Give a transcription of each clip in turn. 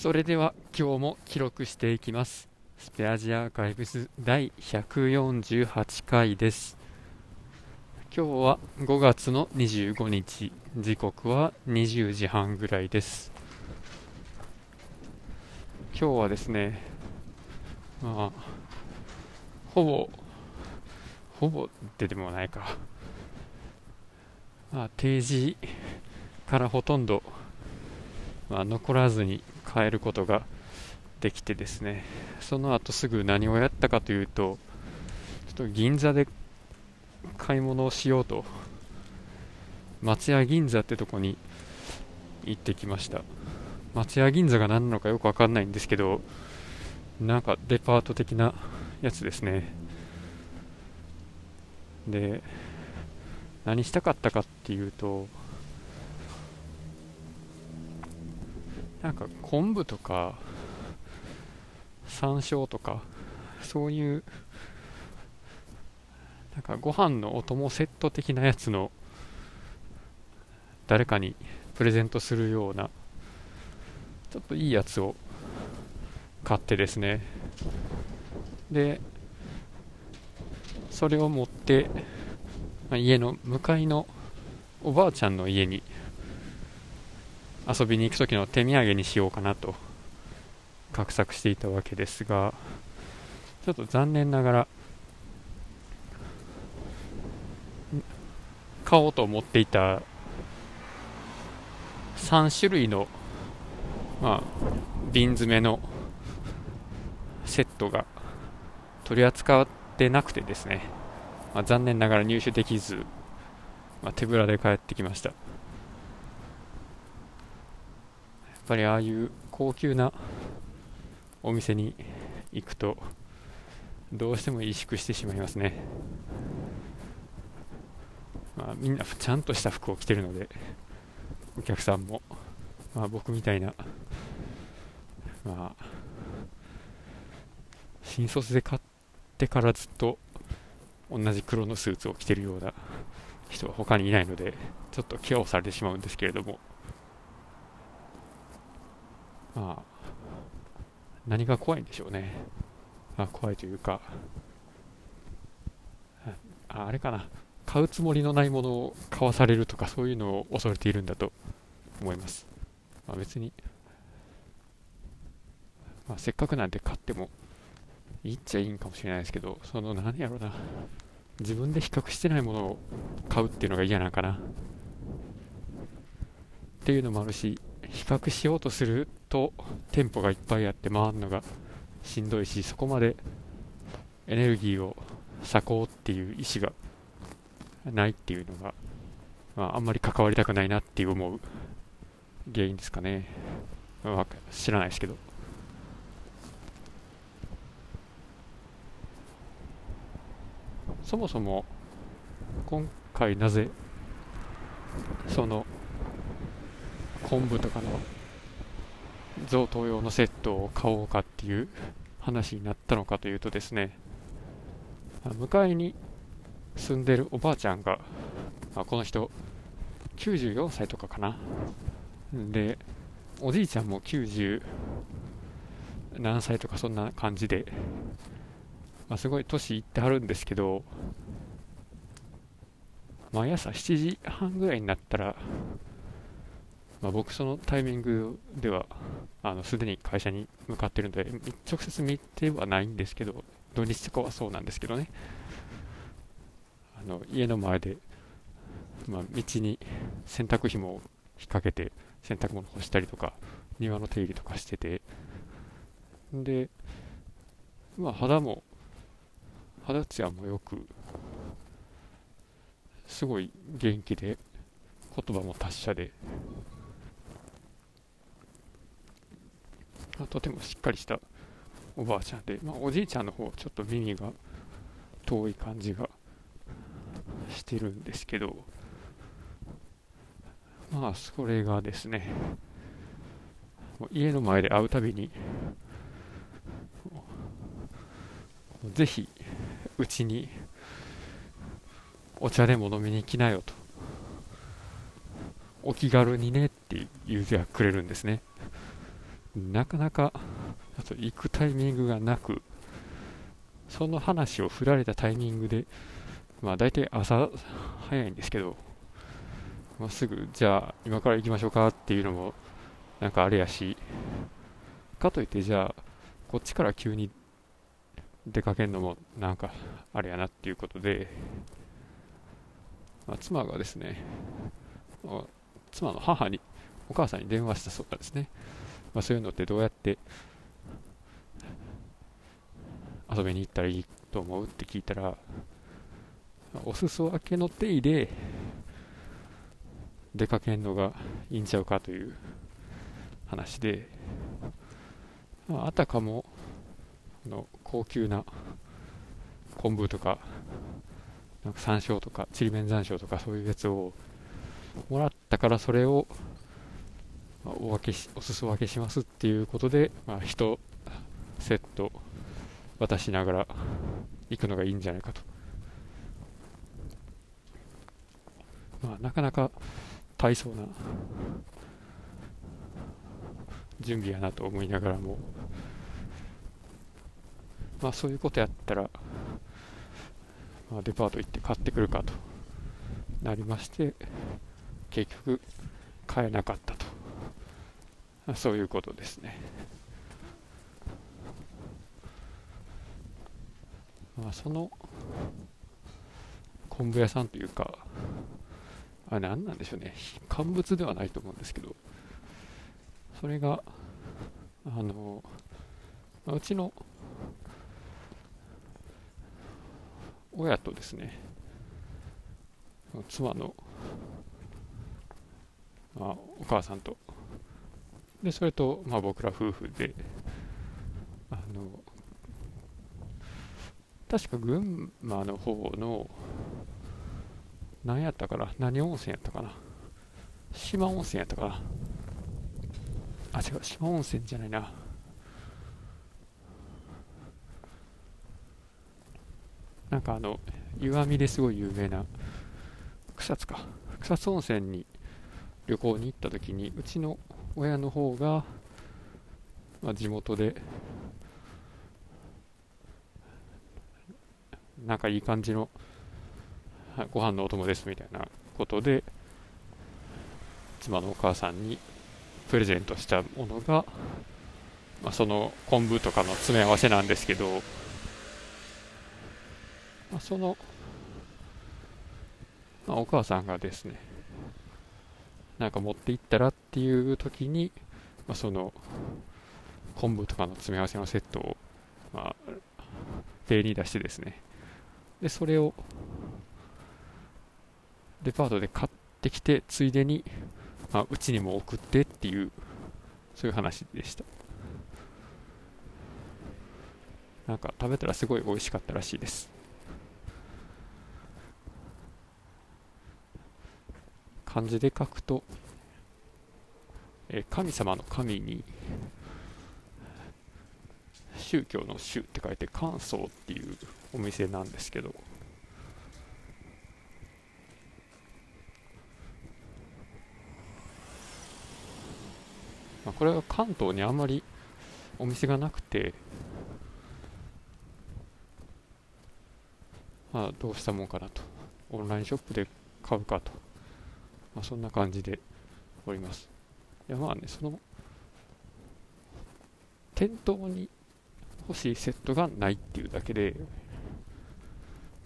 それでは今日も記録していきます。スペアジアアーカイブス第148回です。今日は5月の25日。時刻は20時半ぐらいです。今日はですねまあほぼほぼででもないか。まあ定時からほとんど、まあ、残らずに変えることができてですね。その後すぐ何をやったかというとちょっと銀座で買い物をしようと。松屋銀座ってとこに行ってきました。松屋銀座が何なのかよくわかんないんですけどなんかデパート的なやつですね。で何したかったかっていうとなんか昆布とか山椒とかそういうなんかご飯のお供セット的なやつの誰かにプレゼントするようなちょっといいやつを買ってですね。でそれを持って、ま、家の向かいのおばあちゃんの家に遊びに行く時の手土産にしようかなと画策していたわけですがちょっと残念ながら買おうと思っていた3種類の、まあ、瓶詰めのセットが取り扱ってなくてですね、まあ、残念ながら入手できず、まあ、手ぶらで帰ってきました。ぱりああいう高級なお店に行くとどうしても萎縮してしまいますね、まあ、みんなちゃんとした服を着てるのでお客さんも、まあ、僕みたいな、まあ、新卒で買ってからずっと同じ黒のスーツを着てるような人は他にいないのでちょっとケアをされてしまうんですけれども。まあ、何が怖いんでしょうね。あ、怖いというか、ああれかな、買うつもりのないものを買わされるとか、そういうのを恐れているんだと思います。まあ、別に、まあ、せっかくなんで買ってもいいっちゃいいんかもしれないですけど、その何やろうな、自分で比較してないものを買うっていうのが嫌なんかな。っていうのもあるし、比較しようとすると店舗がいっぱいあって回るのがしんどいしそこまでエネルギーを割こうっていう意思がないっていうのが、まあ、あんまり関わりたくないなっていう思う原因ですかね、まあ、知らないですけど。そもそも今回なぜその昆布とかの贈答用のセットを買おうかっていう話になったのかというとですね向かいに住んでるおばあちゃんが、あ、この人94歳とかかな。でおじいちゃんも90何歳とかそんな感じで、まあ、すごい年いってはるんですけど毎朝7時半ぐらいになったらまあ、僕そのタイミングではあのすでに会社に向かってるので直接見てはないんですけど土日とかはそうなんですけどね。あの家の前で、まあ、道に洗濯紐を引っ掛けて洗濯物干したりとか庭の手入れとかしてて。で、まあ、肌も肌ツヤもよくすごい元気で言葉も達者でとてもしっかりしたおばあちゃんで、まあ、おじいちゃんの方ちょっと耳が遠い感じがしてるんですけどまあそれがですね家の前で会うたびにぜひうちにお茶でも飲みに来なよとお気軽にねって言うてはくれるんですね。なかなかあと行くタイミングがなくその話を振られたタイミングでまあ大体朝早いんですけど、まあ、すぐじゃあ今から行きましょうかっていうのもなんかあれやしかといってじゃあこっちから急に出かけるのもなんかあれやなっていうことで、まあ、妻がですね妻の母にお母さんに電話したそうなんですね、まあ、そういうのってどうやって遊びに行ったらいいと思うって聞いたらお裾分けの手入れ出かけるのがいいんちゃうかという話で、まあ、あたかもの高級な昆布とかなんか山椒とかちりめん山椒とかそういうやつをもらったからそれを、まあ、お分けしお裾分けしますっていうことで、まあ、1セット渡しながら行くのがいいんじゃないかと、まあ、なかなか大層な準備やなと思いながらも。まあそういうことやったら、まあ、デパート行って買ってくるかとなりまして結局買えなかったと。そういうことですね。まあその昆布屋さんというかあれ何なんでしょうね。乾物ではないと思うんですけどそれがあのうちの親とですね妻の、まあ、お母さんとでそれと、まあ、僕ら夫婦であの確か群馬の方の何やったかな？何温泉やったかな？島温泉やったかな？あ違う島温泉じゃないな。なんかあの湯あみですごい有名な草津か。草津温泉に旅行に行った時にうちの親の方が、まあ、地元でなんかいい感じのご飯のお供ですみたいなことで妻のお母さんにプレゼントしたものが、まあ、その昆布とかの詰め合わせなんですけどまあ、その、まあ、お母さんがですねなんか持って行ったらっていう時に、まあ、その昆布とかの詰め合わせのセットを、まあ、例に出してですね。でそれをデパートで買ってきてついでにまあ、うちにも送ってっていうそういう話でした。なんか食べたらすごい美味しかったらしいです。漢字で書くと、え神様の神に宗教の宗って書いて関宗っていうお店なんですけどまあ、これは関東にあんまりお店がなくてまあどうしたもんかなと。オンラインショップで買うかと。まあ、そんな感じでおります。いやまあね、その、店頭に欲しいセットがないっていうだけで、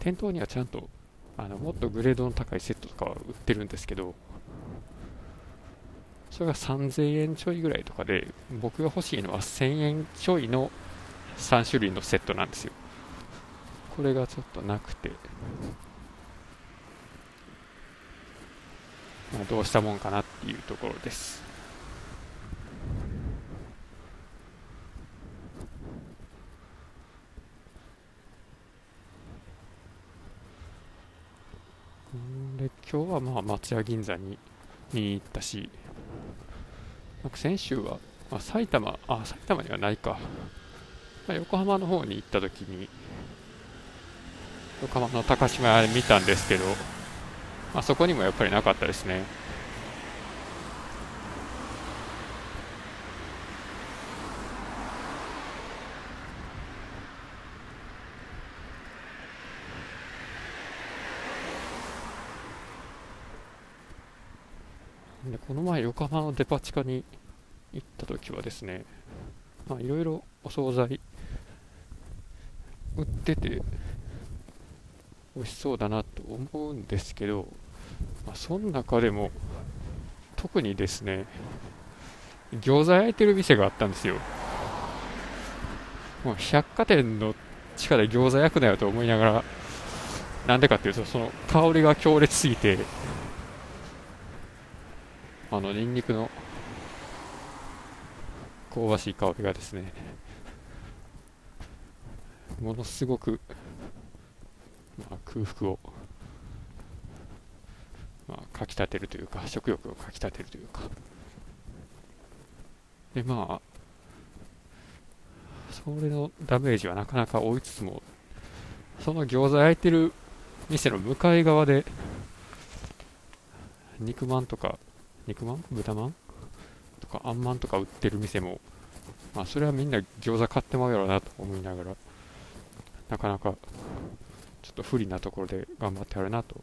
店頭にはちゃんとあのもっとグレードの高いセットとかは売ってるんですけど、それが3000円ちょいぐらいとかで、僕が欲しいのは1000円ちょいの3種類のセットなんですよ。これがちょっとなくて、まあ、どうしたもんかなっていうところです。で今日はまあ松屋銀座に見に行ったしなんか先週は、まあ、埼玉あ埼玉にはないか、まあ、横浜の方に行った時に横浜の高島屋見たんですけどあ、そこにもやっぱりなかったですね。でこの前横浜のデパ地下に行った時はですねいろいろお惣菜売ってて美味しそうだなと思うんですけどまあ、その中でも特にですね餃子焼いてる店があったんですよ。もう百貨店の地下で餃子焼くなよと思いながらなんでかっていうとその香りが強烈すぎてあのニンニクの香ばしい香りがですねものすごく、まあ、空腹を、まあ、かきたてるというか食欲をかきたてるというか。でまあそれのダメージはなかなか追いつつもその餃子焼いてる店の向かい側で肉まんとか肉まん？豚まん？とかあんまんとか売ってる店もまあそれはみんな餃子買ってまうやろうなと思いながらなかなかちょっと不利なところで頑張ってあるなと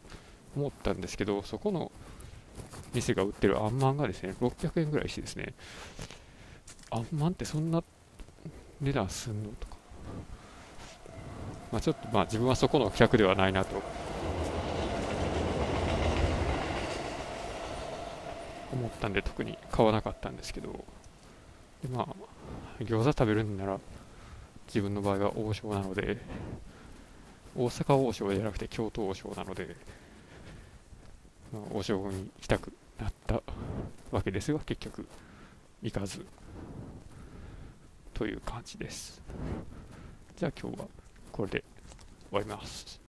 思ったんですけどそこの店が売ってるあんまんがですね600円ぐらいしてですねあんまんってそんな値段すんのとか。まあちょっとまあ自分はそこの客ではないなと。思ったんで特に買わなかったんですけど。でまあ餃子食べるんなら自分の場合は王将なので大阪王将じゃなくて京都王将なので、まあ、王将に行きたくなったわけですが結局行かずという感じです。じゃあ今日はこれで終わります。